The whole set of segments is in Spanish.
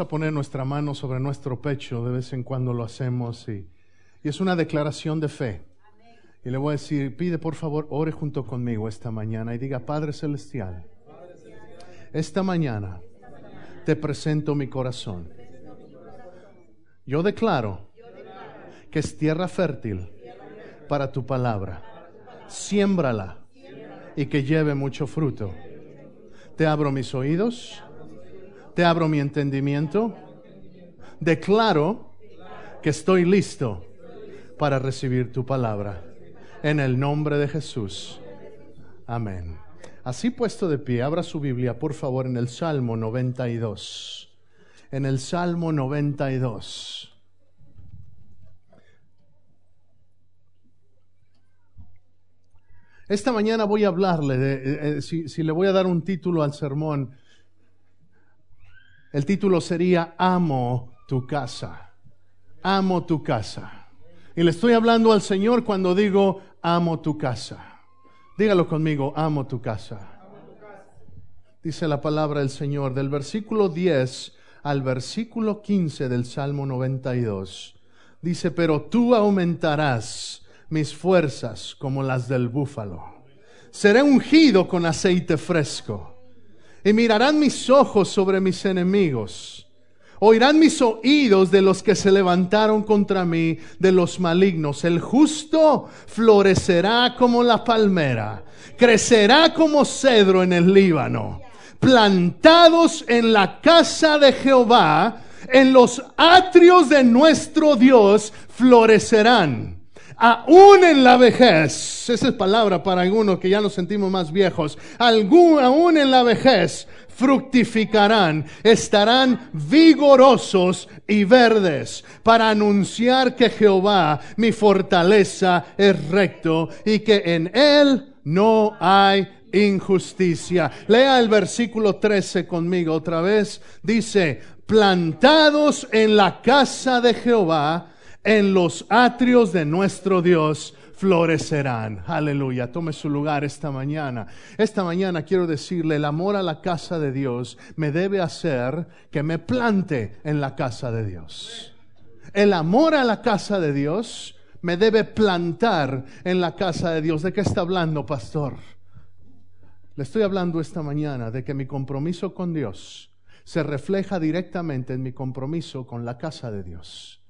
A poner nuestra mano sobre nuestro pecho, de vez en cuando lo hacemos, y, y es una declaración de fe. Y le voy a decir, pide por favor, ore junto conmigo esta mañana y diga, Padre Celestial, esta mañana te presento mi corazón. Yo declaro que es tierra fértil para tu palabra. Siémbrala y que lleve mucho fruto. Te abro mis oídos te abro mi entendimiento, declaro que estoy listo para recibir tu palabra. En el nombre de Jesús. Amén. Así puesto de pie, abra su Biblia, por favor, en el Salmo 92. En el Salmo 92. Esta mañana voy a hablarle de, eh, eh, si, si le voy a dar un título al sermón, el título sería Amo tu casa. Amo tu casa. Y le estoy hablando al Señor cuando digo amo tu casa. Dígalo conmigo, amo tu casa. Dice la palabra del Señor del versículo 10 al versículo 15 del Salmo 92. Dice, pero tú aumentarás mis fuerzas como las del búfalo. Seré ungido con aceite fresco y mirarán mis ojos sobre mis enemigos. Oirán mis oídos de los que se levantaron contra mí, de los malignos. El justo florecerá como la palmera, crecerá como cedro en el Líbano. Plantados en la casa de Jehová, en los atrios de nuestro Dios, florecerán aún en la vejez, esa es palabra para algunos que ya nos sentimos más viejos, aún en la vejez fructificarán, estarán vigorosos y verdes para anunciar que Jehová, mi fortaleza, es recto y que en él no hay injusticia. Lea el versículo 13 conmigo otra vez. Dice, plantados en la casa de Jehová, en los atrios de nuestro Dios florecerán. Aleluya. Tome su lugar esta mañana. Esta mañana quiero decirle, el amor a la casa de Dios me debe hacer que me plante en la casa de Dios. El amor a la casa de Dios me debe plantar en la casa de Dios. ¿De qué está hablando, pastor? Le estoy hablando esta mañana de que mi compromiso con Dios se refleja directamente en mi compromiso con la casa de Dios.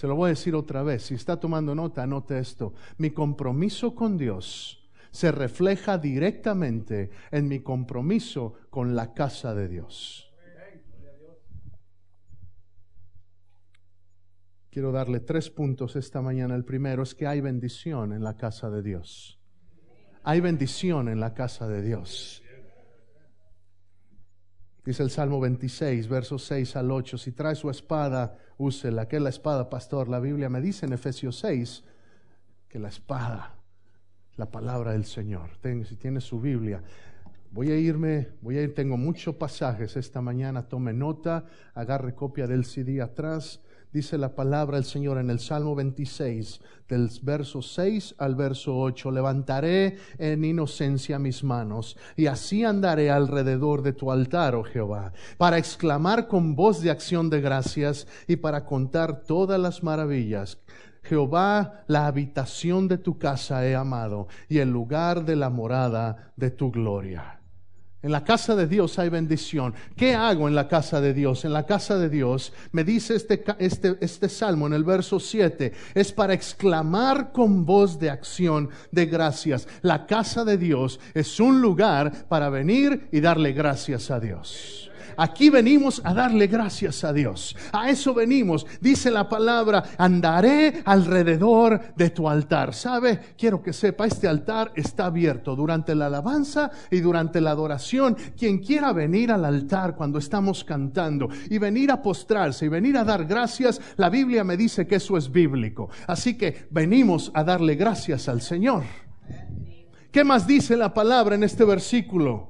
Se lo voy a decir otra vez. Si está tomando nota, anote esto. Mi compromiso con Dios se refleja directamente en mi compromiso con la casa de Dios. Quiero darle tres puntos esta mañana. El primero es que hay bendición en la casa de Dios. Hay bendición en la casa de Dios. Dice el Salmo 26, versos 6 al 8, si trae su espada, úsela. ¿Qué es la espada, pastor? La Biblia me dice en Efesios 6 que la espada, la palabra del Señor. si tiene su Biblia, voy a irme, voy a ir, tengo muchos pasajes esta mañana, tome nota, agarre copia del CD atrás dice la palabra del Señor en el Salmo 26, del verso 6 al verso 8, levantaré en inocencia mis manos y así andaré alrededor de tu altar, oh Jehová, para exclamar con voz de acción de gracias y para contar todas las maravillas Jehová, la habitación de tu casa he amado y el lugar de la morada de tu gloria. En la casa de Dios hay bendición. ¿Qué hago en la casa de Dios? En la casa de Dios, me dice este, este, este, salmo en el verso 7, es para exclamar con voz de acción de gracias. La casa de Dios es un lugar para venir y darle gracias a Dios. Aquí venimos a darle gracias a Dios. A eso venimos. Dice la palabra, andaré alrededor de tu altar. ¿Sabe? Quiero que sepa, este altar está abierto durante la alabanza y durante la adoración. Quien quiera venir al altar cuando estamos cantando y venir a postrarse y venir a dar gracias, la Biblia me dice que eso es bíblico. Así que venimos a darle gracias al Señor. ¿Qué más dice la palabra en este versículo?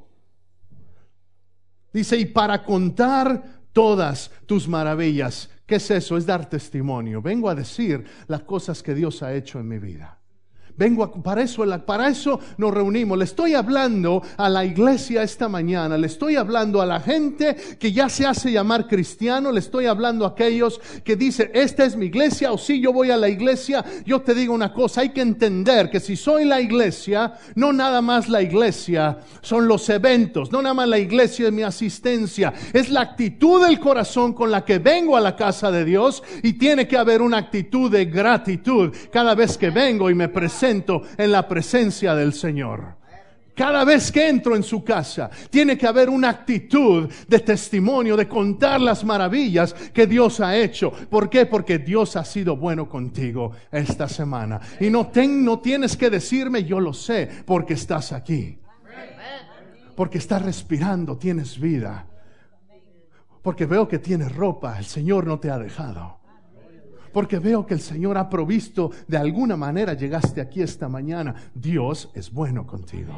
Dice, y para contar todas tus maravillas. ¿Qué es eso? Es dar testimonio. Vengo a decir las cosas que Dios ha hecho en mi vida. Vengo para eso, para eso nos reunimos. Le estoy hablando a la iglesia esta mañana, le estoy hablando a la gente que ya se hace llamar cristiano, le estoy hablando a aquellos que dicen, esta es mi iglesia o si yo voy a la iglesia. Yo te digo una cosa, hay que entender que si soy la iglesia, no nada más la iglesia, son los eventos, no nada más la iglesia es mi asistencia, es la actitud del corazón con la que vengo a la casa de Dios y tiene que haber una actitud de gratitud cada vez que vengo y me presento en la presencia del Señor. Cada vez que entro en su casa, tiene que haber una actitud de testimonio, de contar las maravillas que Dios ha hecho. ¿Por qué? Porque Dios ha sido bueno contigo esta semana. Y no, no tienes que decirme, yo lo sé, porque estás aquí. Porque estás respirando, tienes vida. Porque veo que tienes ropa, el Señor no te ha dejado porque veo que el Señor ha provisto, de alguna manera llegaste aquí esta mañana. Dios es bueno contigo.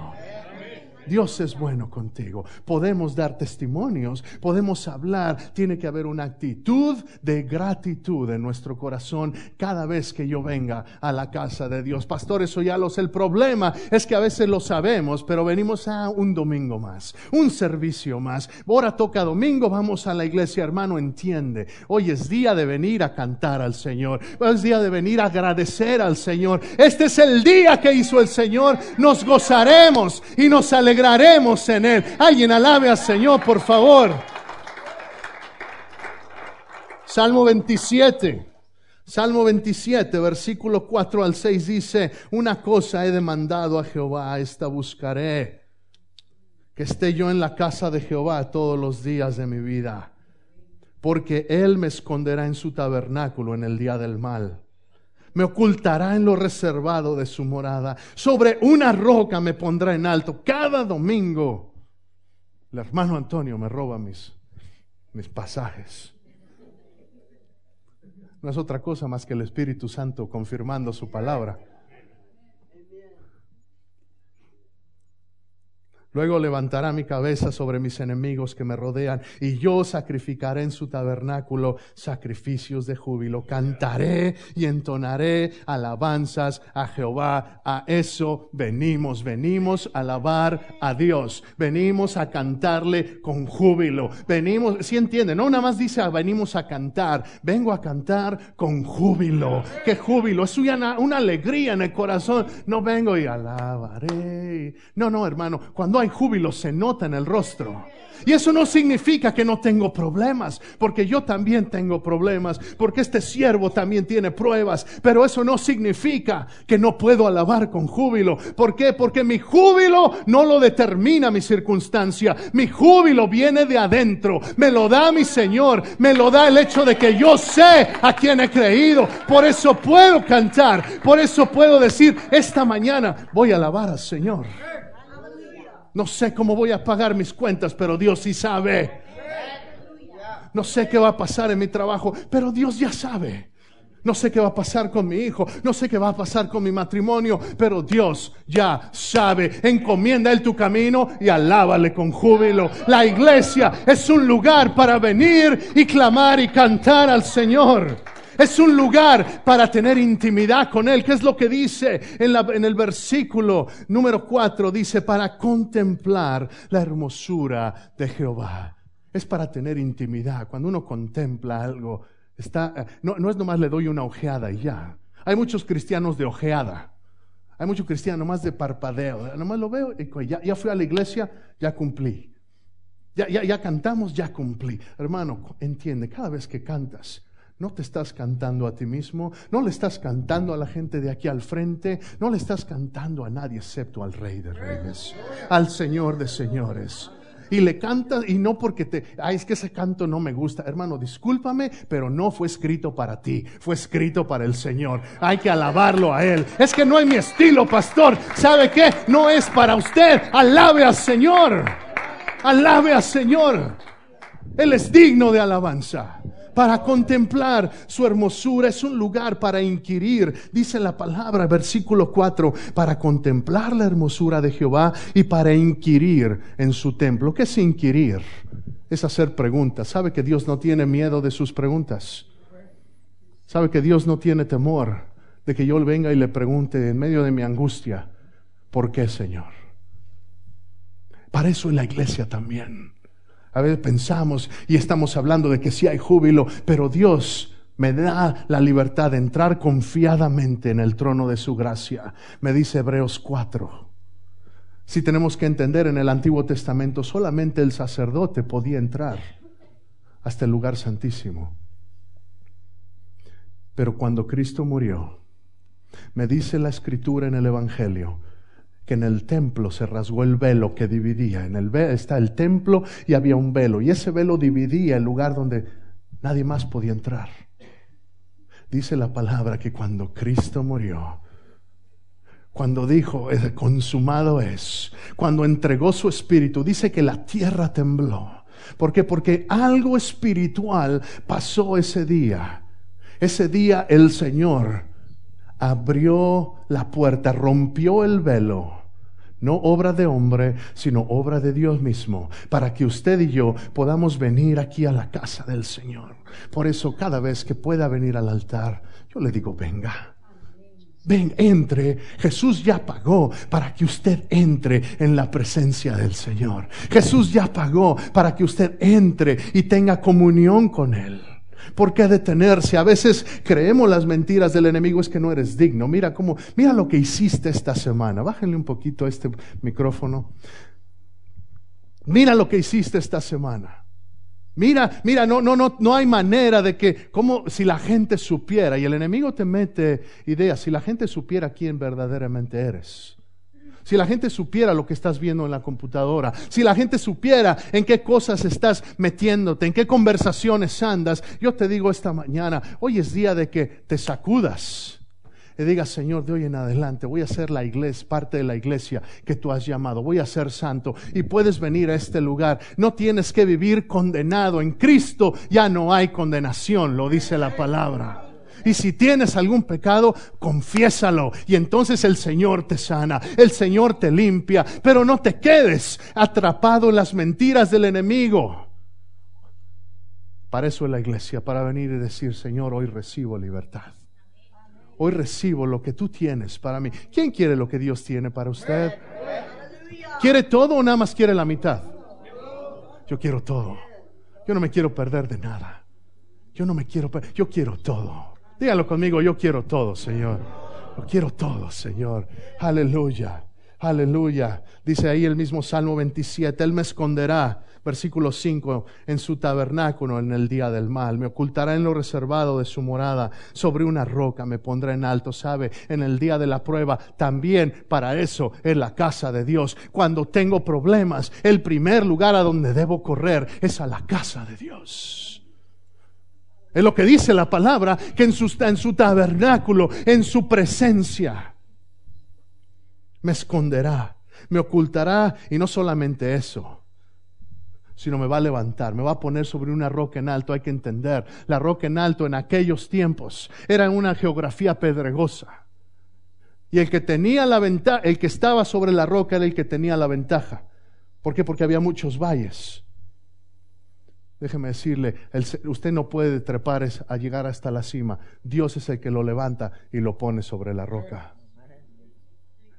Dios es bueno contigo. Podemos dar testimonios, podemos hablar. Tiene que haber una actitud de gratitud en nuestro corazón cada vez que yo venga a la casa de Dios. Pastor, eso ya lo sé. El problema es que a veces lo sabemos, pero venimos a un domingo más, un servicio más. Ahora toca domingo, vamos a la iglesia, hermano, entiende. Hoy es día de venir a cantar al Señor. Hoy es día de venir a agradecer al Señor. Este es el día que hizo el Señor. Nos gozaremos y nos alegraremos alegraremos en Él. Alguien alabe al Señor, por favor. Salmo 27. Salmo 27, versículo 4 al 6 dice, una cosa he demandado a Jehová, esta buscaré, que esté yo en la casa de Jehová todos los días de mi vida, porque Él me esconderá en su tabernáculo en el día del mal me ocultará en lo reservado de su morada. Sobre una roca me pondrá en alto. Cada domingo el hermano Antonio me roba mis, mis pasajes. No es otra cosa más que el Espíritu Santo confirmando su palabra. Luego levantará mi cabeza sobre mis enemigos que me rodean, y yo sacrificaré en su tabernáculo sacrificios de júbilo. Cantaré y entonaré alabanzas a Jehová. A eso venimos, venimos a alabar a Dios, venimos a cantarle con júbilo. Venimos, si entienden, no nada más dice ah, venimos a cantar, vengo a cantar con júbilo. ¿Qué júbilo? Es una, una alegría en el corazón. No vengo y alabaré. No, no, hermano, cuando hay júbilo se nota en el rostro. Y eso no significa que no tengo problemas, porque yo también tengo problemas, porque este siervo también tiene pruebas, pero eso no significa que no puedo alabar con júbilo. ¿Por qué? Porque mi júbilo no lo determina mi circunstancia, mi júbilo viene de adentro, me lo da mi Señor, me lo da el hecho de que yo sé a quién he creído, por eso puedo cantar, por eso puedo decir, esta mañana voy a alabar al Señor. No sé cómo voy a pagar mis cuentas, pero Dios sí sabe. No sé qué va a pasar en mi trabajo, pero Dios ya sabe. No sé qué va a pasar con mi hijo, no sé qué va a pasar con mi matrimonio, pero Dios ya sabe. Encomienda Él tu camino y alábale con júbilo. La iglesia es un lugar para venir y clamar y cantar al Señor. Es un lugar para tener intimidad con Él. ¿Qué es lo que dice en, el versículo número 4? Dice, para contemplar la hermosura de Jehová. Es para tener intimidad. Cuando uno contempla algo, está, eh, no, no es nomás le doy una ojeada y ya. Hay muchos cristianos de ojeada. Hay muchos cristianos nomás de parpadeo. Nomás lo veo y ya, ya fui a la iglesia, ya cumplí. Ya, ya cantamos, ya cumplí. Hermano, entiende, cada vez que cantas, no te estás cantando a ti mismo, no le estás cantando a la gente de aquí al frente, no le estás cantando a nadie excepto al Rey de Reyes, al Señor de Señores. y le cantas y no porque te, ay, es que ese canto no me gusta. Hermano, discúlpame, pero no fue escrito para ti, fue escrito para el Señor. Hay que alabarlo a Él. Es que no es mi estilo, pastor. ¿Sabe qué? No es para usted. Alabe al Señor. Alabe al Señor. Él es digno de alabanza para contemplar su hermosura, es un lugar para inquirir, dice la palabra, versículo 4, para contemplar la hermosura de Jehová y para inquirir en su templo. ¿Qué es inquirir? Es hacer preguntas. ¿Sabe que Dios no tiene miedo de sus preguntas? ¿Sabe que Dios no tiene temor de que yo venga y le pregunte en medio de mi angustia, ¿por qué, Señor? Para eso en la iglesia también. A veces pensamos y estamos hablando de que sí hay júbilo, pero Dios me da la libertad de entrar confiadamente en el trono de su gracia. Me dice Hebreos 4. Si tenemos que entender en el Antiguo Testamento, solamente el sacerdote podía entrar hasta el lugar santísimo. Pero cuando Cristo murió, me dice la escritura en el Evangelio, que en el templo se rasgó el velo que dividía. En el está el templo y había un velo. Y ese velo dividía el lugar donde nadie más podía entrar. Dice la palabra que cuando Cristo murió, cuando dijo, consumado es, cuando entregó su espíritu, dice que la tierra tembló. ¿Por qué? Porque algo espiritual pasó ese día. Ese día el Señor abrió la puerta, rompió el velo. No obra de hombre, sino obra de Dios mismo, para que usted y yo podamos venir aquí a la casa del Señor. Por eso cada vez que pueda venir al altar, yo le digo, venga. Ven, entre. Jesús ya pagó para que usted entre en la presencia del Señor. Jesús ya pagó para que usted entre y tenga comunión con Él. ¿Por qué detenerse? A veces creemos las mentiras del enemigo, es que no eres digno. Mira cómo, mira lo que hiciste esta semana. Bájenle un poquito a este micrófono. Mira lo que hiciste esta semana. Mira, mira, no, no, no, no hay manera de que, como si la gente supiera, y el enemigo te mete ideas, si la gente supiera quién verdaderamente eres si la gente supiera lo que estás viendo en la computadora, si la gente supiera en qué cosas estás metiéndote, en qué conversaciones andas, yo te digo esta mañana, hoy es día de que te sacudas y digas, Señor, de hoy en adelante voy a ser la iglesia, parte de la iglesia que tú has llamado, voy a ser santo y puedes venir a este lugar. No tienes que vivir condenado. En Cristo ya no hay condenación, lo dice la palabra. Y si tienes algún pecado, confiésalo. Y entonces el Señor te sana, el Señor te limpia. Pero no te quedes atrapado en las mentiras del enemigo. Para eso es la iglesia, para venir y decir, Señor, hoy recibo libertad. Hoy recibo lo que tú tienes para mí. ¿Quién quiere lo que Dios tiene para usted? ¿Quiere todo o nada más quiere la mitad? Yo quiero todo. Yo no me quiero perder de nada. Yo no me quiero perder. Yo quiero todo. Dígalo conmigo, yo quiero todo, Señor. Yo quiero todo, Señor. Aleluya. Aleluya. Dice ahí el mismo Salmo 27, Él me esconderá, versículo 5, en su tabernáculo en el día del mal. Me ocultará en lo reservado de su morada. Sobre una roca me pondrá en alto, ¿sabe? En el día de la prueba. También para eso en la casa de Dios. Cuando tengo problemas, el primer lugar a donde debo correr es a la casa de Dios. Es lo que dice la palabra, que en su, en su tabernáculo, en su presencia, me esconderá, me ocultará y no solamente eso, sino me va a levantar, me va a poner sobre una roca en alto. Hay que entender, la roca en alto en aquellos tiempos era una geografía pedregosa. Y el que tenía la ventaja, el que estaba sobre la roca era el que tenía la ventaja. ¿Por qué? Porque había muchos valles. Déjeme decirle, usted no puede trepar a llegar hasta la cima. Dios es el que lo levanta y lo pone sobre la roca.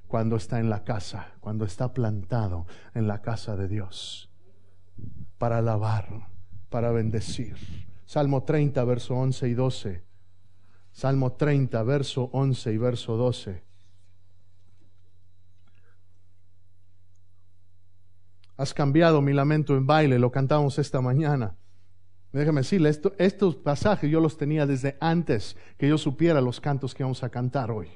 Cuando está en la casa, cuando está plantado en la casa de Dios. Para alabar, para bendecir. Salmo 30, verso 11 y 12. Salmo 30, verso 11 y verso 12. Has cambiado mi lamento en baile, lo cantamos esta mañana. Déjame decirle, estos pasajes yo los tenía desde antes que yo supiera los cantos que vamos a cantar hoy.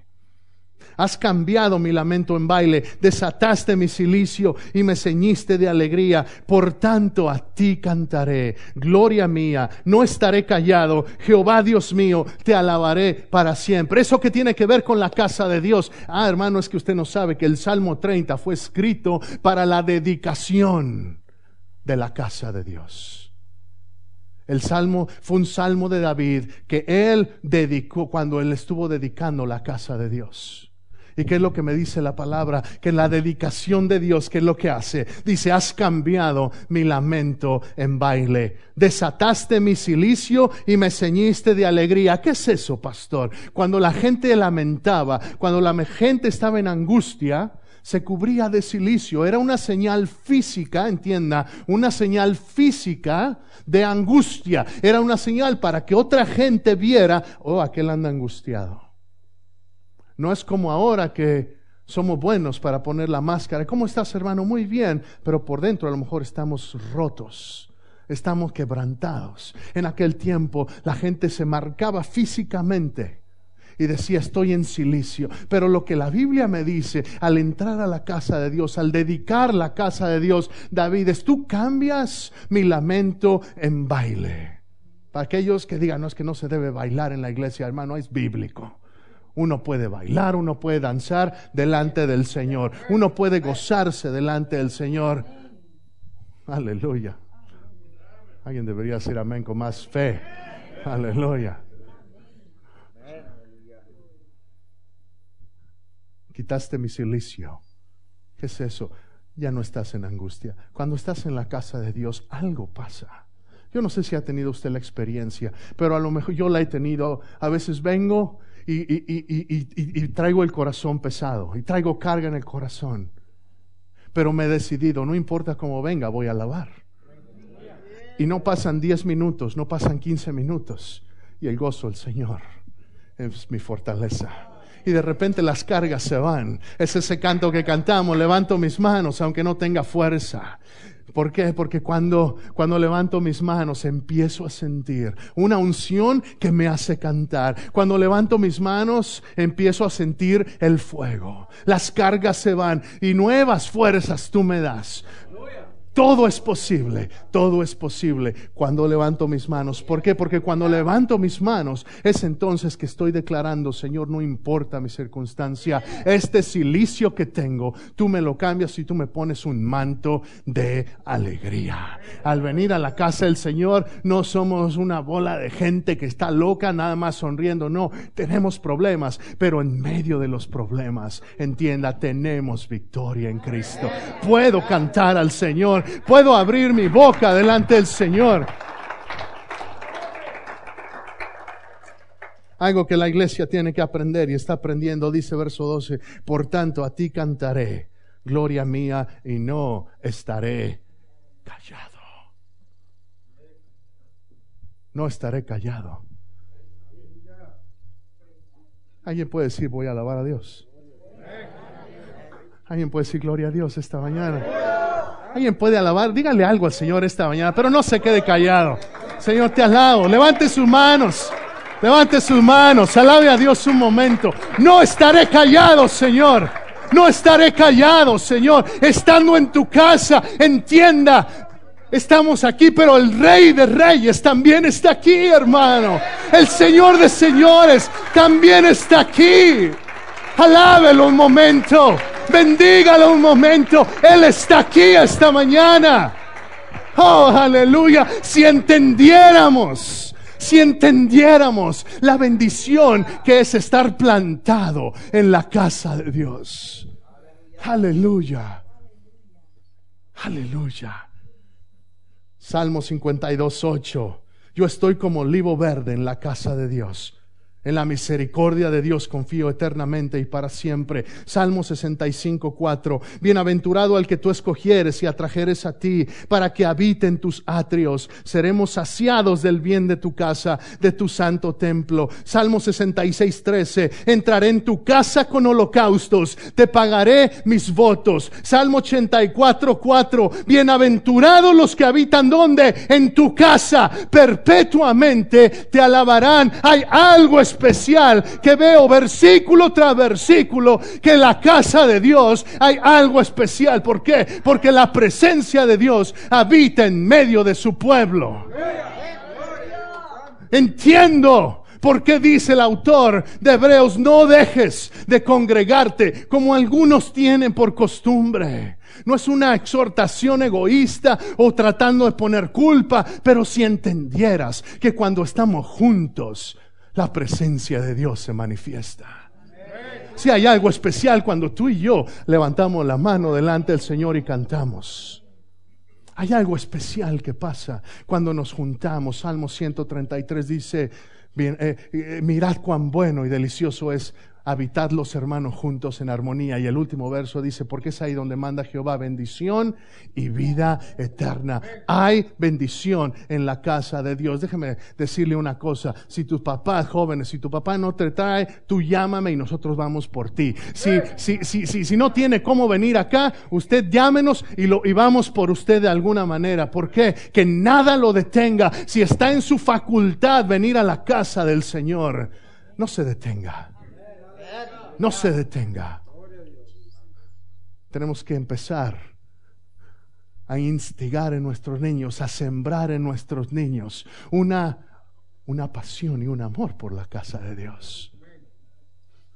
Has cambiado mi lamento en baile, desataste mi silicio y me ceñiste de alegría. Por tanto, a ti cantaré, gloria mía, no estaré callado. Jehová Dios mío, te alabaré para siempre. Eso que tiene que ver con la casa de Dios. Ah, hermano, es que usted no sabe que el Salmo 30 fue escrito para la dedicación de la casa de Dios. El salmo fue un salmo de David que él dedicó cuando él estuvo dedicando la casa de Dios. ¿Y qué es lo que me dice la palabra? Que la dedicación de Dios, ¿qué es lo que hace? Dice, has cambiado mi lamento en baile. Desataste mi silicio y me ceñiste de alegría. ¿Qué es eso, pastor? Cuando la gente lamentaba, cuando la gente estaba en angustia, se cubría de silicio. Era una señal física, entienda, una señal física de angustia. Era una señal para que otra gente viera, oh, aquel anda angustiado. No es como ahora que somos buenos para poner la máscara. ¿Cómo estás, hermano? Muy bien, pero por dentro a lo mejor estamos rotos. Estamos quebrantados. En aquel tiempo la gente se marcaba físicamente y decía, estoy en silicio. Pero lo que la Biblia me dice, al entrar a la casa de Dios, al dedicar la casa de Dios, David, es tú cambias mi lamento en baile. Para aquellos que digan, no es que no se debe bailar en la iglesia, hermano, es bíblico. Uno puede bailar, uno puede danzar delante del Señor, uno puede gozarse delante del Señor. Aleluya. Alguien debería decir amén con más fe. Aleluya. Quitaste mi silicio. ¿Qué es eso? Ya no estás en angustia. Cuando estás en la casa de Dios, algo pasa. Yo no sé si ha tenido usted la experiencia, pero a lo mejor yo la he tenido. A veces vengo y, traigo el corazón pesado y traigo carga en el corazón. Pero me he decidido, no importa cómo venga, voy a alabar. Y no pasan 10 minutos, no pasan 15 minutos. Y el gozo del Señor es mi fortaleza y de repente las cargas se van. Es ese canto que cantamos, levanto mis manos aunque no tenga fuerza. ¿Por qué? Porque cuando, cuando levanto mis manos empiezo a sentir una unción que me hace cantar. Cuando levanto mis manos empiezo a sentir el fuego. Las cargas se van y nuevas fuerzas tú me das. Todo es posible, todo es posible cuando levanto mis manos. ¿Por qué? Porque cuando levanto mis manos es entonces que estoy declarando, Señor, no importa mi circunstancia, este silicio que tengo, tú me lo cambias y tú me pones un manto de alegría. Al venir a la casa del Señor no somos una bola de gente que está loca nada más sonriendo, no, tenemos problemas, pero en medio de los problemas, entienda, tenemos victoria en Cristo. Puedo cantar al Señor puedo abrir mi boca delante del Señor. Algo que la iglesia tiene que aprender y está aprendiendo, dice verso 12, por tanto a ti cantaré, gloria mía, y no estaré callado. No estaré callado. Alguien puede decir, voy a alabar a Dios. Alguien puede decir, gloria a Dios esta mañana. Alguien puede alabar, dígale algo al Señor esta mañana, pero no se quede callado. Señor, te alabo. Levante sus manos. Levante sus manos. Alabe a Dios un momento. No estaré callado, Señor. No estaré callado, Señor. Estando en tu casa, entienda. Estamos aquí, pero el Rey de Reyes también está aquí, hermano. El Señor de Señores también está aquí. Alábelo un momento. Bendígalo un momento. Él está aquí esta mañana. Oh, aleluya. Si entendiéramos, si entendiéramos la bendición que es estar plantado en la casa de Dios. Aleluya. Aleluya. Salmo 52, 8. Yo estoy como olivo verde en la casa de Dios. En la misericordia de Dios confío eternamente y para siempre. Salmo 65, 4. Bienaventurado al que tú escogieres y atrajeres a ti para que habite en tus atrios. Seremos saciados del bien de tu casa, de tu santo templo. Salmo 66, 13. Entraré en tu casa con holocaustos. Te pagaré mis votos. Salmo 84, 4. Bienaventurados los que habitan donde? En tu casa. Perpetuamente te alabarán. Hay algo especial que veo versículo tras versículo que en la casa de Dios hay algo especial. ¿Por qué? Porque la presencia de Dios habita en medio de su pueblo. Entiendo ¿Por qué dice el autor de Hebreos, no dejes de congregarte como algunos tienen por costumbre? No es una exhortación egoísta o tratando de poner culpa, pero si entendieras que cuando estamos juntos, la presencia de Dios se manifiesta. Si hay algo especial cuando tú y yo levantamos la mano delante del Señor y cantamos. Hay algo especial que pasa cuando nos juntamos. Salmo 133 dice, eh, eh, mirad cuán bueno y delicioso es habitad los hermanos juntos en armonía. Y el último verso dice, porque es ahí donde manda Jehová bendición y vida eterna. Hay bendición en la casa de Dios. Déjeme decirle una cosa, si tus papás jóvenes, si tu papá no te trae, tú llámame y nosotros vamos por ti. Si, si, si, si, si no tiene cómo venir acá, usted llámenos y, lo, y vamos por usted de alguna manera. ¿Por qué? Que nada lo detenga. Si está en su facultad venir a la casa del Señor, no se detenga no se detenga. Tenemos que empezar a instigar en nuestros niños, a sembrar en nuestros niños una, una pasión y un amor por la casa de Dios.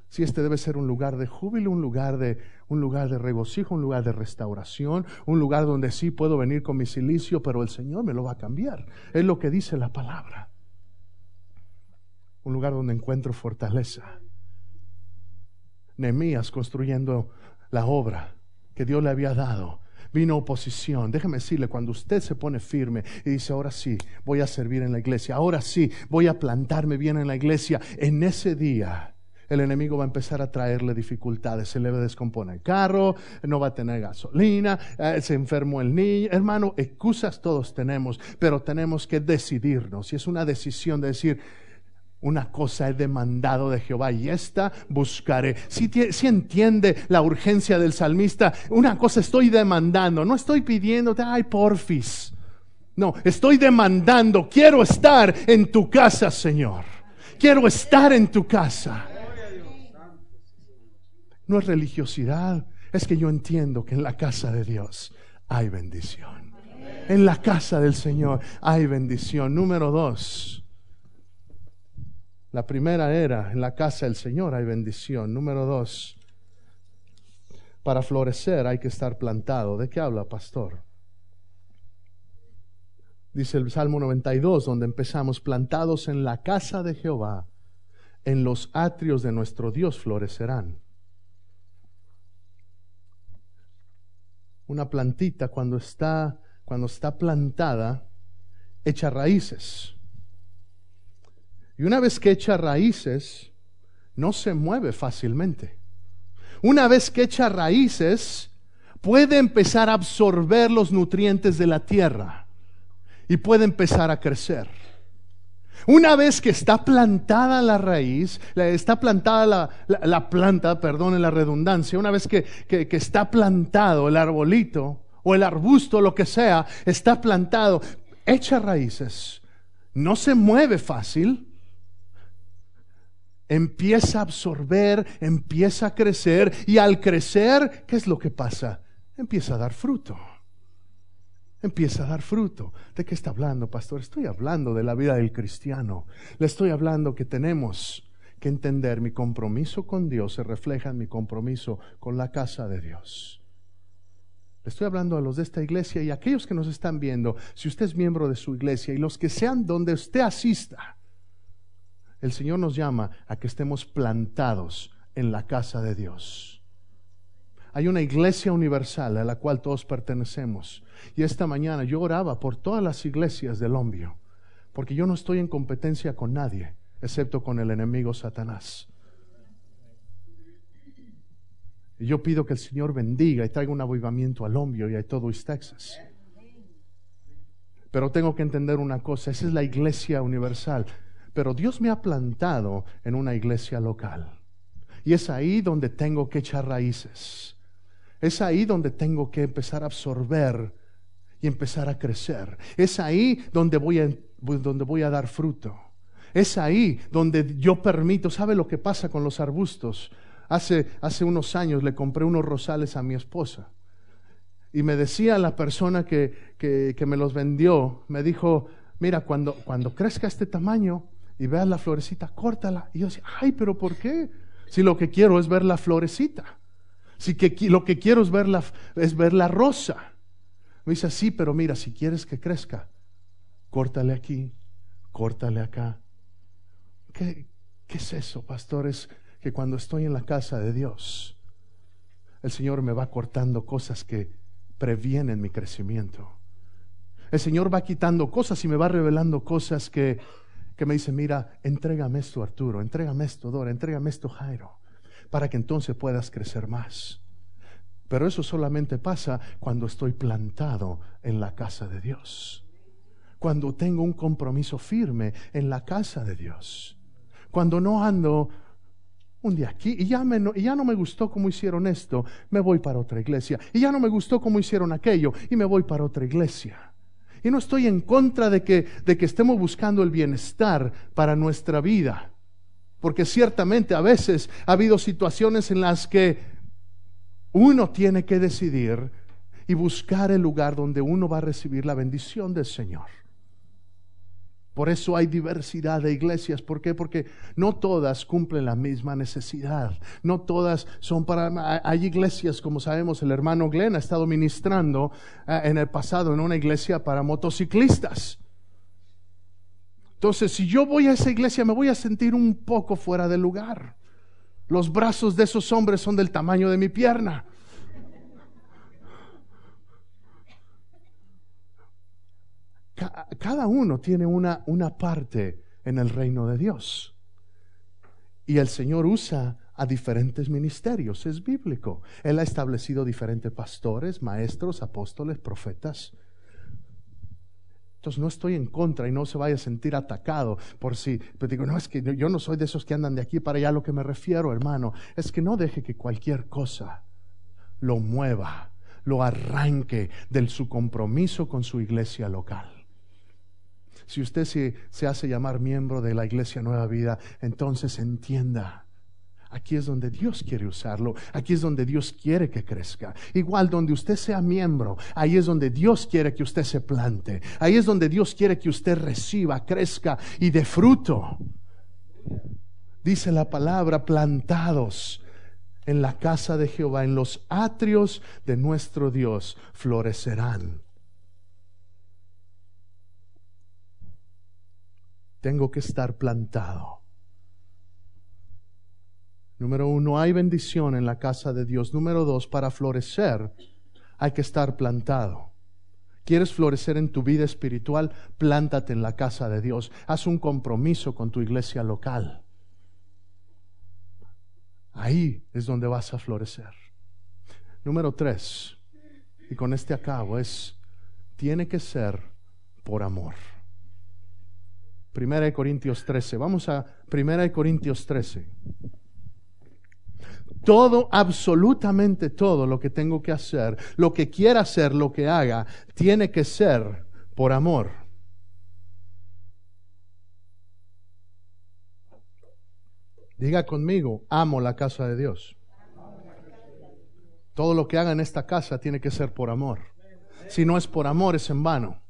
Si este debe ser un lugar de júbilo, un lugar de, un lugar de regocijo, un lugar de restauración, un lugar donde sí puedo venir con mi silicio, pero el Señor me lo va a cambiar. Es lo que dice la palabra. Un lugar donde encuentro fortaleza Nehemías construyendo la obra que Dios le había dado. Vino oposición. Déjeme decirle, cuando usted se pone firme y dice, ahora sí, voy a servir en la iglesia, ahora sí, voy a plantarme bien en la iglesia, en ese día el enemigo va a empezar a traerle dificultades. Se le descompone el carro, no va a tener gasolina, eh, se enfermó el niño. Hermano, excusas todos tenemos, pero tenemos que decidirnos. Y es una decisión de decir, una cosa he demandado de Jehová y esta buscaré. Si, si, entiende la urgencia del salmista, una cosa estoy demandando, no estoy pidiéndote, ay, porfis. No, estoy demandando, quiero estar en tu casa, Señor. Quiero estar en tu casa. No es religiosidad, es que yo entiendo que en la casa de Dios hay bendición. En la casa del Señor hay bendición. Número dos la primera era, en la casa del Señor hay bendición. Número dos, para florecer hay que estar plantado. ¿De qué habla, pastor? Dice el Salmo 92, donde empezamos, plantados en la casa de Jehová, en los atrios de nuestro Dios florecerán. Una plantita cuando está, cuando está plantada, echa raíces. Y una vez que echa raíces, no se mueve fácilmente. Una vez que echa raíces, puede empezar a absorber los nutrientes de la tierra y puede empezar a crecer. Una vez que está plantada la raíz, está plantada la, planta, perdón la redundancia, una vez que, que está plantado el arbolito o el arbusto, lo que sea, está plantado, echa raíces, no se mueve fácil, empieza a absorber, empieza a crecer y al crecer, ¿qué es lo que pasa? Empieza a dar fruto. Empieza a dar fruto. ¿De qué está hablando, pastor? Estoy hablando de la vida del cristiano. Le estoy hablando que tenemos que entender mi compromiso con Dios se refleja en mi compromiso con la casa de Dios. Le estoy hablando a los de esta iglesia y a aquellos que nos están viendo, si usted es miembro de su iglesia y los que sean donde usted asista, el Señor nos llama a que estemos plantados en la casa de Dios. Hay una iglesia universal a la cual todos pertenecemos. Y esta mañana yo oraba por todas las iglesias del Ombio, porque yo no estoy en competencia con nadie, excepto con el enemigo Satanás. Y yo pido que el Señor bendiga y traiga un avivamiento al Ombio y a todo East Texas. Pero tengo que entender una cosa, esa es la iglesia universal pero Dios me ha plantado en una iglesia local. Y es ahí donde tengo que echar raíces. Es ahí donde tengo que empezar a absorber y empezar a crecer. Es ahí donde voy a, donde voy a dar fruto. Es ahí donde yo permito, ¿sabe lo que pasa con los arbustos? Hace, hace unos años le compré unos rosales a mi esposa. Y me decía la persona que, que, que me los vendió, me dijo, mira, cuando, cuando crezca este tamaño y veas la florecita, córtala. Y yo decía, ay, pero ¿por qué? Si lo que quiero es ver la florecita. Si que, lo que quiero es ver la, es ver la rosa. Me dice, sí, pero mira, si quieres que crezca, córtale aquí, córtale acá. ¿Qué, qué es eso, pastores? Que cuando estoy en la casa de Dios, el Señor me va cortando cosas que previenen mi crecimiento. El Señor va quitando cosas y me va revelando cosas que, que me dicen, mira, entrégame esto Arturo, entrégame esto Dora, entrégame esto Jairo, para que entonces puedas crecer más. Pero eso solamente pasa cuando estoy plantado en la casa de Dios. Cuando tengo un compromiso firme en la casa de Dios. Cuando no ando un día aquí y ya, y ya no me gustó cómo hicieron esto, me voy para otra iglesia. Y ya no me gustó cómo hicieron aquello y me voy para otra iglesia. Y no estoy en contra de que, de que estemos buscando el bienestar para nuestra vida. Porque ciertamente a veces ha habido situaciones en las que uno tiene que decidir y buscar el lugar donde uno va a recibir la bendición del Señor. Por eso hay diversidad de iglesias. ¿Por qué? Porque no todas cumplen la misma necesidad. No todas son para... Hay iglesias, como sabemos, el hermano Glenn ha estado ministrando eh, en el pasado en una iglesia para motociclistas. Entonces, si yo voy a esa iglesia, me voy a sentir un poco fuera de lugar. Los brazos de esos hombres son del tamaño de mi pierna. Cada uno tiene una, una parte en el reino de Dios. Y el Señor usa a diferentes ministerios, es bíblico. Él ha establecido diferentes pastores, maestros, apóstoles, profetas. Entonces no estoy en contra y no se vaya a sentir atacado por si, pero digo, no, es que yo no soy de esos que andan de aquí para allá, a lo que me refiero, hermano, es que no deje que cualquier cosa lo mueva, lo arranque de su compromiso con su iglesia local. Si usted se, hace llamar miembro de la Iglesia Nueva Vida, entonces entienda. Aquí es donde Dios quiere usarlo. Aquí es donde Dios quiere que crezca. Igual donde usted sea miembro, ahí es donde Dios quiere que usted se plante. Ahí es donde Dios quiere que usted reciba, crezca y dé fruto. Dice la palabra, plantados en la casa de Jehová, en los atrios de nuestro Dios, florecerán. Tengo que estar plantado. Número uno, hay bendición en la casa de Dios. Número dos, para florecer hay que estar plantado. ¿Quieres florecer en tu vida espiritual? Plántate en la casa de Dios. Haz un compromiso con tu iglesia local. Ahí es donde vas a florecer. Número tres, y con este acabo, es, tiene que ser por amor. Primera de Corintios 13. Vamos a Primera de Corintios 13. Todo, absolutamente todo lo que tengo que hacer, lo que quiera hacer, lo que haga, tiene que ser por amor. Diga conmigo, amo la casa de Dios. Todo lo que haga en esta casa tiene que ser por amor. Si no es por amor, es en vano.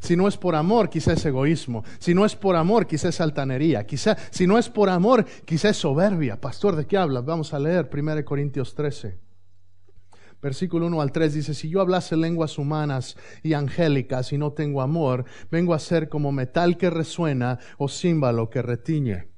Si no es por amor, quizá es egoísmo. Si no es por amor, quizá es altanería. Quizá, si no es por amor, quizá es soberbia. Pastor, ¿de qué habla? Vamos a leer 1 Corintios 13. Versículo 1 al 3 dice, si yo hablase lenguas humanas y angélicas y no tengo amor, vengo a ser como metal que resuena o címbalo que retiñe.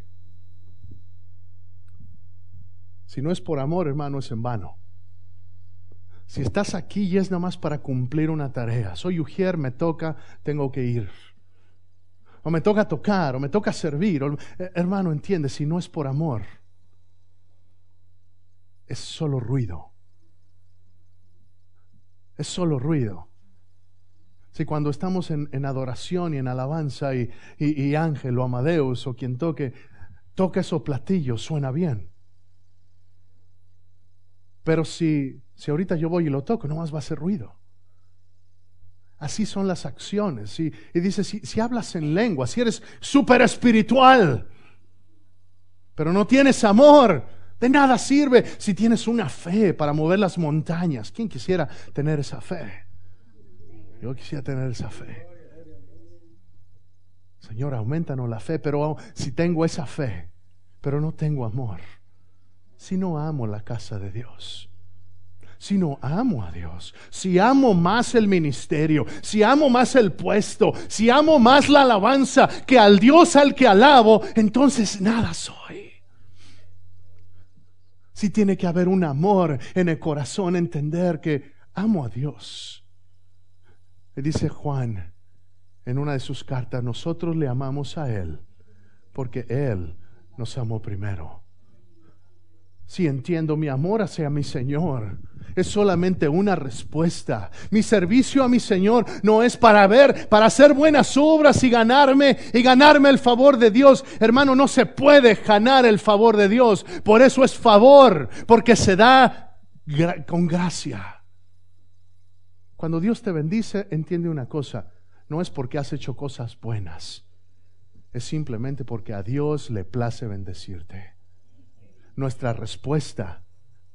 Si no es por amor, hermano, es en vano. Si estás aquí y es nada más para cumplir una tarea, soy ujier, me toca, tengo que ir. O me toca tocar, o me toca servir. Eh, hermano, entiende, si no es por amor, es solo ruido. Es solo ruido. Si cuando estamos en, adoración y en alabanza y, y, Ángel o Amadeus o quien toque, toca esos platillos, suena bien. Pero si, si ahorita yo voy y lo toco, no más va a hacer ruido. Así son las acciones. Y, y dice, si, si hablas en lengua, si eres súper espiritual, pero no tienes amor, de nada sirve si tienes una fe para mover las montañas. ¿Quién quisiera tener esa fe? Yo quisiera tener esa fe. Señor, aumentanos la fe, pero si tengo esa fe, pero no tengo amor, si no amo la casa de Dios, si no amo a Dios, si amo más el ministerio, si amo más el puesto, si amo más la alabanza que al Dios al que alabo, entonces nada soy. Si tiene que haber un amor en el corazón, entender que amo a Dios. Le dice Juan en una de sus cartas, nosotros le amamos a Él porque Él nos amó primero. Si entiendo mi amor hacia mi Señor, es solamente una respuesta. Mi servicio a mi Señor no es para ver, para hacer buenas obras y ganarme y ganarme el favor de Dios. Hermano, no se puede ganar el favor de Dios. Por eso es favor, porque se da con gracia. Cuando Dios te bendice, entiende una cosa, no es porque has hecho cosas buenas, es simplemente porque a Dios le place bendecirte. Nuestra respuesta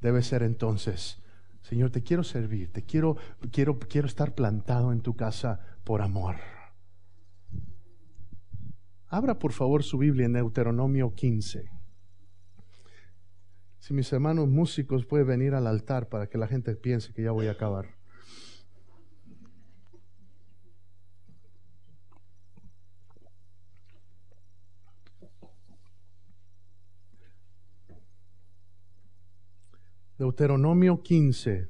debe ser entonces, Señor, te quiero servir, te quiero, quiero, quiero estar plantado en tu casa por amor. Abra por favor su Biblia en Deuteronomio 15. Si mis hermanos músicos pueden venir al altar para que la gente piense que ya voy a acabar. Deuteronomio 15,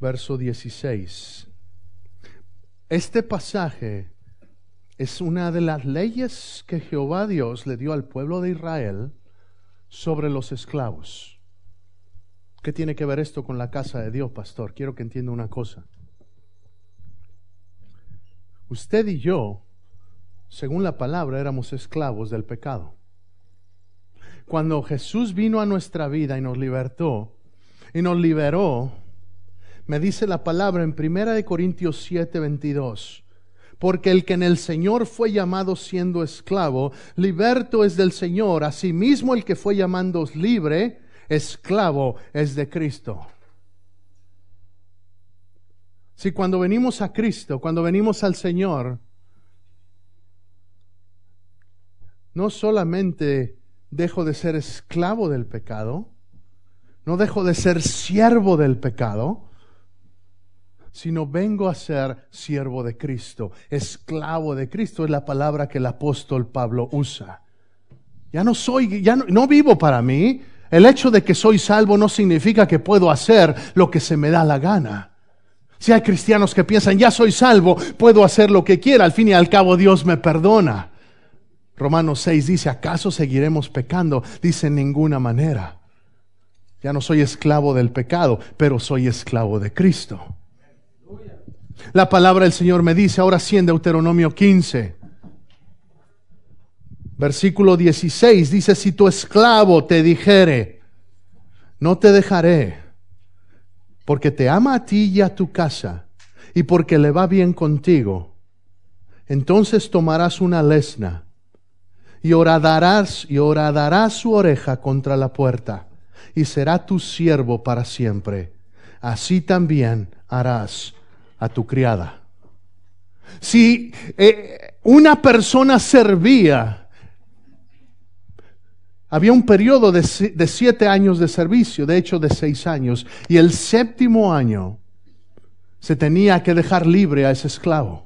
verso 16. Este pasaje es una de las leyes que Jehová Dios le dio al pueblo de Israel sobre los esclavos. ¿Qué tiene que ver esto con la casa de Dios, pastor? Quiero que entienda una cosa. Usted y yo, según la palabra, éramos esclavos del pecado cuando Jesús vino a nuestra vida y nos libertó y nos liberó, me dice la palabra en Primera de Corintios 7, 22. Porque el que en el Señor fue llamado siendo esclavo, liberto es del Señor. Asimismo el que fue llamando libre, esclavo es de Cristo. Si cuando venimos a Cristo, cuando venimos al Señor, no solamente dejo de ser esclavo del pecado, no dejo de ser siervo del pecado, sino vengo a ser siervo de Cristo, esclavo de Cristo es la palabra que el apóstol Pablo usa. Ya no soy, ya no, vivo para mí. El hecho de que soy salvo no significa que puedo hacer lo que se me da la gana. Si hay cristianos que piensan, ya soy salvo, puedo hacer lo que quiera, al fin y al cabo Dios me perdona. Romanos 6 dice, ¿acaso seguiremos pecando? Dice, en ninguna manera. Ya no soy esclavo del pecado, pero soy esclavo de Cristo. La palabra del Señor me dice, ahora sí en Deuteronomio 15, versículo 16, dice, si tu esclavo te dijere, no te dejaré, porque te ama a ti y a tu casa, y porque le va bien contigo, entonces tomarás una lesna y horadarás y horadarás su oreja contra la puerta y será tu siervo para siempre. Así también harás a tu criada. Si eh, una persona servía, había un periodo de siete años de servicio, de hecho de seis años, y el séptimo año se tenía que dejar libre a ese esclavo.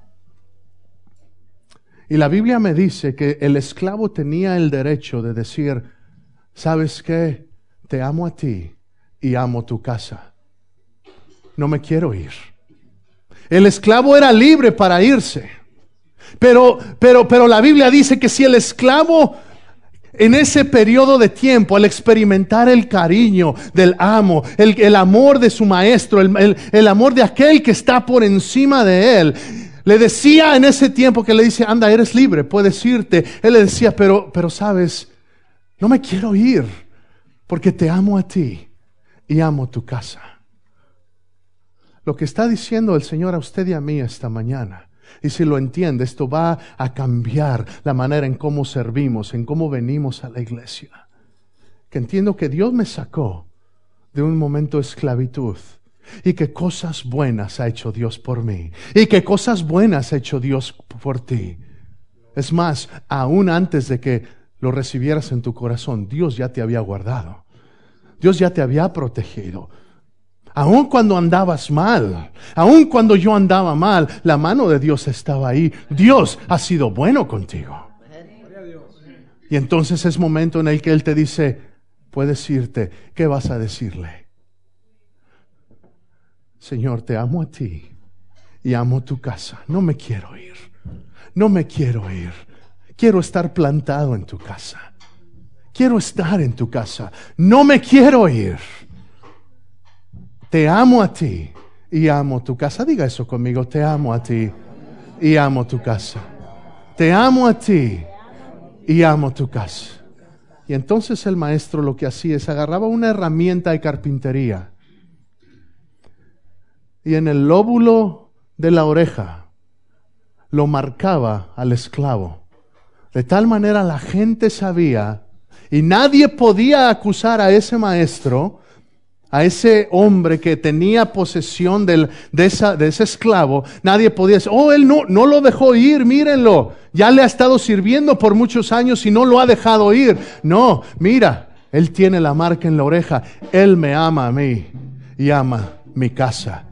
Y la Biblia me dice que el esclavo tenía el derecho de decir, ¿sabes qué? Te amo a ti y amo tu casa. No me quiero ir. El esclavo era libre para irse. Pero, pero, pero la Biblia dice que si el esclavo en ese periodo de tiempo, al experimentar el cariño del amo, el, amor de su maestro, el, el, amor de aquel que está por encima de él, le decía en ese tiempo que le dice, anda, eres libre, puedes irte. Él le decía, pero, pero sabes, no me quiero ir, porque te amo a ti y amo tu casa. Lo que está diciendo el Señor a usted y a mí esta mañana y si lo entiende, esto va a cambiar la manera en cómo servimos, en cómo venimos a la iglesia. Que entiendo que Dios me sacó de un momento de esclavitud y que cosas buenas ha hecho Dios por mí y que cosas buenas ha hecho Dios por ti. Es más, aún antes de que lo recibieras en tu corazón, Dios ya te había guardado. Dios ya te había protegido. Aun cuando andabas mal, aun cuando yo andaba mal, la mano de Dios estaba ahí. Dios ha sido bueno contigo. Y entonces es momento en el que Él te dice, puedes irte, ¿qué vas a decirle? Señor, te amo a ti y amo tu casa. No me quiero ir. No me quiero ir. Quiero estar plantado en tu casa. Quiero estar en tu casa. No me quiero ir. Te amo a ti y amo tu casa. Diga eso conmigo, te amo a ti y amo tu casa. Te amo a ti y amo tu casa. Y entonces el maestro lo que hacía es agarraba una herramienta de carpintería y en el lóbulo de la oreja lo marcaba al esclavo. De tal manera la gente sabía y nadie podía acusar a ese maestro a ese hombre que tenía posesión de, de, ese esclavo, nadie podía decir, oh, él no, no lo dejó ir, mírenlo, ya le ha estado sirviendo por muchos años y no lo ha dejado ir. No, mira, él tiene la marca en la oreja, él me ama a mí y ama mi casa.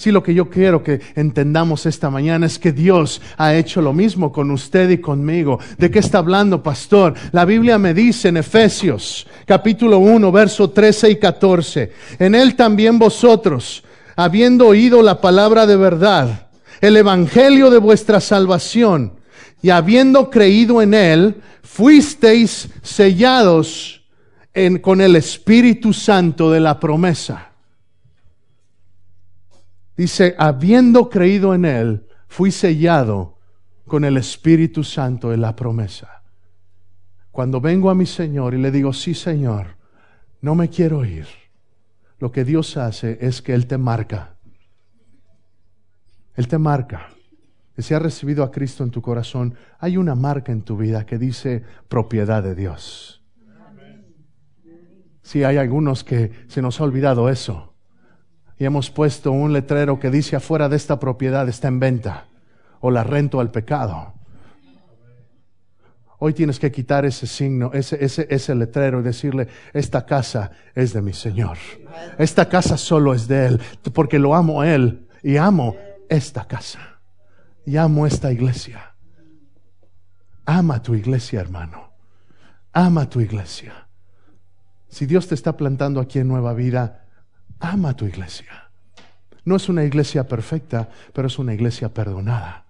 Sí, lo que yo quiero que entendamos esta mañana es que Dios ha hecho lo mismo con usted y conmigo. ¿De qué está hablando, pastor? La Biblia me dice en Efesios capítulo 1, verso 13 y 14, en él también vosotros, habiendo oído la palabra de verdad, el evangelio de vuestra salvación, y habiendo creído en él, fuisteis sellados en, con el Espíritu Santo de la promesa Dice, habiendo creído en Él, fui sellado con el Espíritu Santo de la promesa. Cuando vengo a mi Señor y le digo, sí Señor, no me quiero ir, lo que Dios hace es que Él te marca. Él te marca. Y si has recibido a Cristo en tu corazón, hay una marca en tu vida que dice propiedad de Dios. Si hay algunos que se nos ha olvidado eso y hemos puesto un letrero que dice afuera de esta propiedad está en venta o la rento al pecado. Hoy tienes que quitar ese signo, ese, ese, ese letrero y decirle, esta casa es de mi Señor. Esta casa solo es de Él, porque lo amo a Él y amo esta casa. Y amo esta iglesia. Ama tu iglesia, hermano. Ama tu iglesia. Si Dios te está plantando aquí en Nueva Vida, ama tu iglesia. No es una iglesia perfecta, pero es una iglesia perdonada.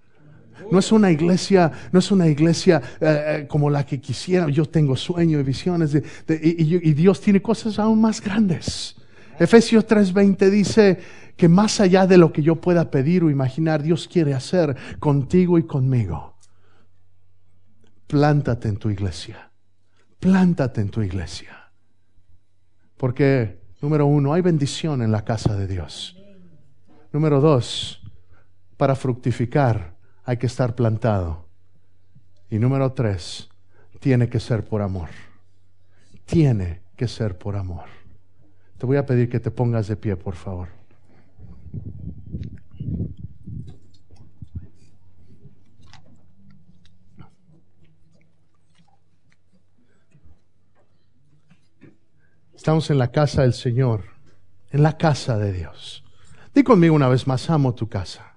No es una iglesia, no es una iglesia eh, eh, como la que quisiera. Yo tengo sueños y visiones y, y, Dios tiene cosas aún más grandes. Efesios 3:20 dice que más allá de lo que yo pueda pedir o imaginar, Dios quiere hacer contigo y conmigo. Plántate en tu iglesia. Plántate en tu iglesia. Porque Número uno, hay bendición en la casa de Dios. Número dos, para fructificar hay que estar plantado. Y número tres, tiene que ser por amor. Tiene que ser por amor. Te voy a pedir que te pongas de pie, por favor. Estamos en la casa del Señor, en la casa de Dios. Di conmigo una vez más, amo tu casa.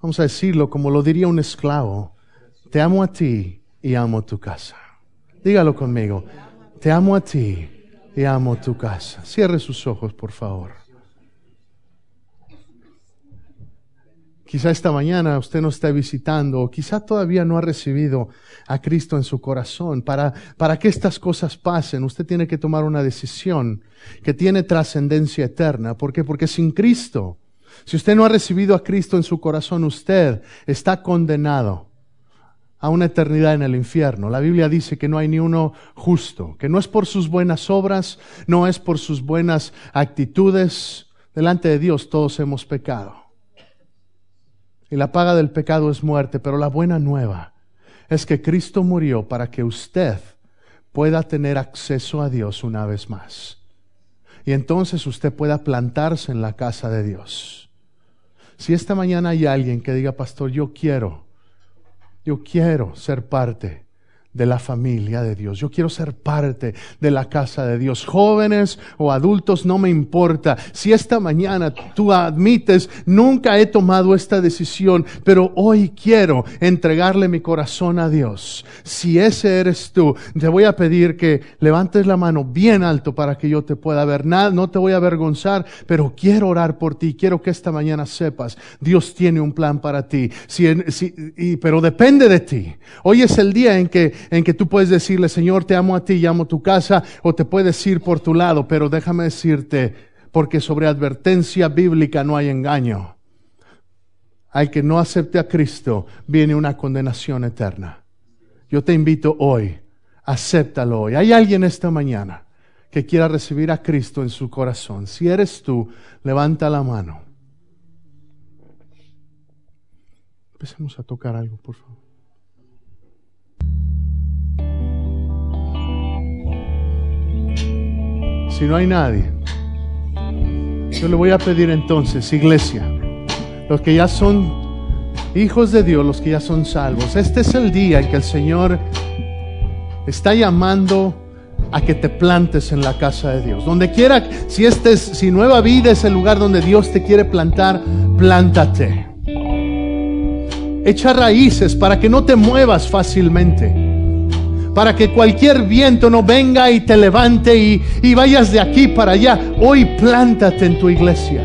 Vamos a decirlo como lo diría un esclavo. Te amo a ti y amo tu casa. Dígalo conmigo. Te amo a ti y amo tu casa. Cierre sus ojos, por favor. Quizá esta mañana usted no está visitando, o quizá todavía no ha recibido a Cristo en su corazón. Para, para que estas cosas pasen, usted tiene que tomar una decisión que tiene trascendencia eterna. ¿Por qué? Porque sin Cristo, si usted no ha recibido a Cristo en su corazón, usted está condenado a una eternidad en el infierno. La Biblia dice que no hay ni uno justo, que no es por sus buenas obras, no es por sus buenas actitudes. Delante de Dios todos hemos pecado. Y la paga del pecado es muerte, pero la buena nueva es que Cristo murió para que usted pueda tener acceso a Dios una vez más. Y entonces usted pueda plantarse en la casa de Dios. Si esta mañana hay alguien que diga, pastor, yo quiero, yo quiero ser parte de la familia de Dios. Yo quiero ser parte de la casa de Dios. Jóvenes o adultos, no me importa. Si esta mañana tú admites, nunca he tomado esta decisión, pero hoy quiero entregarle mi corazón a Dios. Si ese eres tú, te voy a pedir que levantes la mano bien alto para que yo te pueda ver. Nada, no te voy a avergonzar, pero quiero orar por ti. Quiero que esta mañana sepas, Dios tiene un plan para ti. Si, si, pero depende de ti. Hoy es el día en que en que tú puedes decirle, Señor, te amo a ti y amo tu casa, o te puedes ir por tu lado, pero déjame decirte, porque sobre advertencia bíblica no hay engaño. Al que no acepte a Cristo viene una condenación eterna. Yo te invito hoy, acéptalo hoy. Hay alguien esta mañana que quiera recibir a Cristo en su corazón. Si eres tú, levanta la mano. Empecemos a tocar algo, por favor. Si no hay nadie, yo le voy a pedir entonces, iglesia, los que ya son hijos de Dios, los que ya son salvos, este es el día en que el Señor está llamando a que te plantes en la casa de Dios. Donde quiera, si este es, si Nueva Vida es el lugar donde Dios te quiere plantar, plántate. Echa raíces para que no te muevas fácilmente para que cualquier viento no venga y te levante y, vayas de aquí para allá. Hoy plántate en tu iglesia.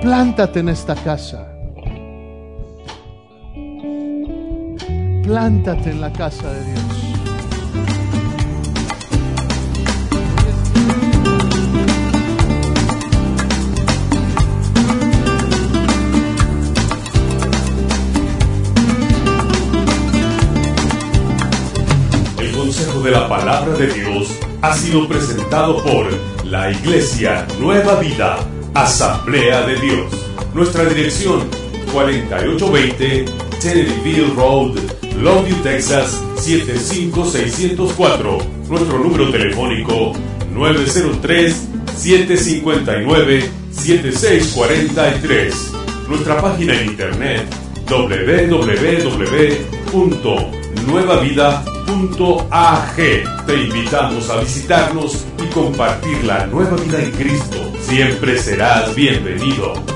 Plántate en esta casa. Plántate en la casa de Dios. De Dios ha sido presentado por la Iglesia Nueva Vida, Asamblea de Dios. Nuestra dirección 4820 Tenneryville Road, Longview, Texas 75604. Nuestro número telefónico 903 759 7643. Nuestra página en internet www.nuevavida.com Te invitamos a visitarnos y compartir la nueva vida en Cristo. Siempre serás bienvenido.